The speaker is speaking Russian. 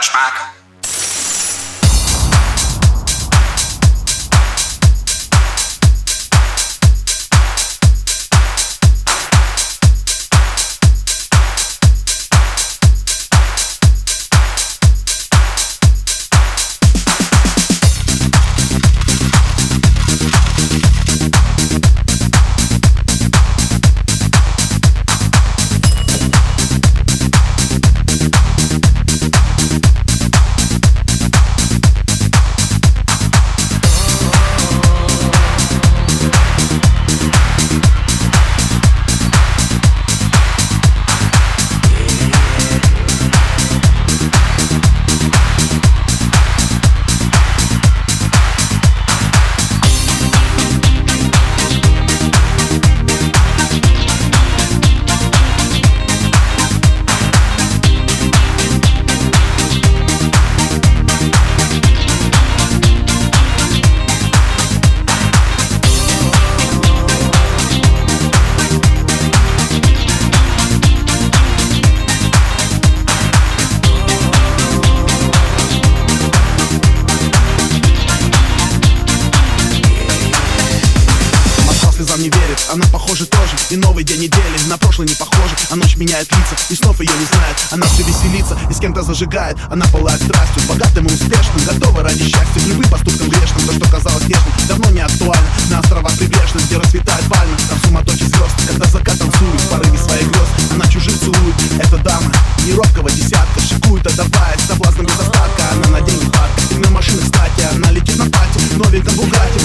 thuis maken. похоже тоже. И новый день недели на прошлый не похоже А ночь меняет лица, и снов ее не знает. Она все веселится и с кем-то зажигает. Она пылает страстью, богатым и успешным. Готова ради счастья, любым поступкам грешным. То, что казалось нежным, давно не актуально. На островах прибрежных, где расцветает пальма Там суматохи звезд, когда закат танцует В порыве своих грез, она чужих целует Эта дама, не робкого десятка. Шикует, а отдавая соблазном без остатка. Она на день парка, и на машинах стати Она летит на пати, новеньком Бугате.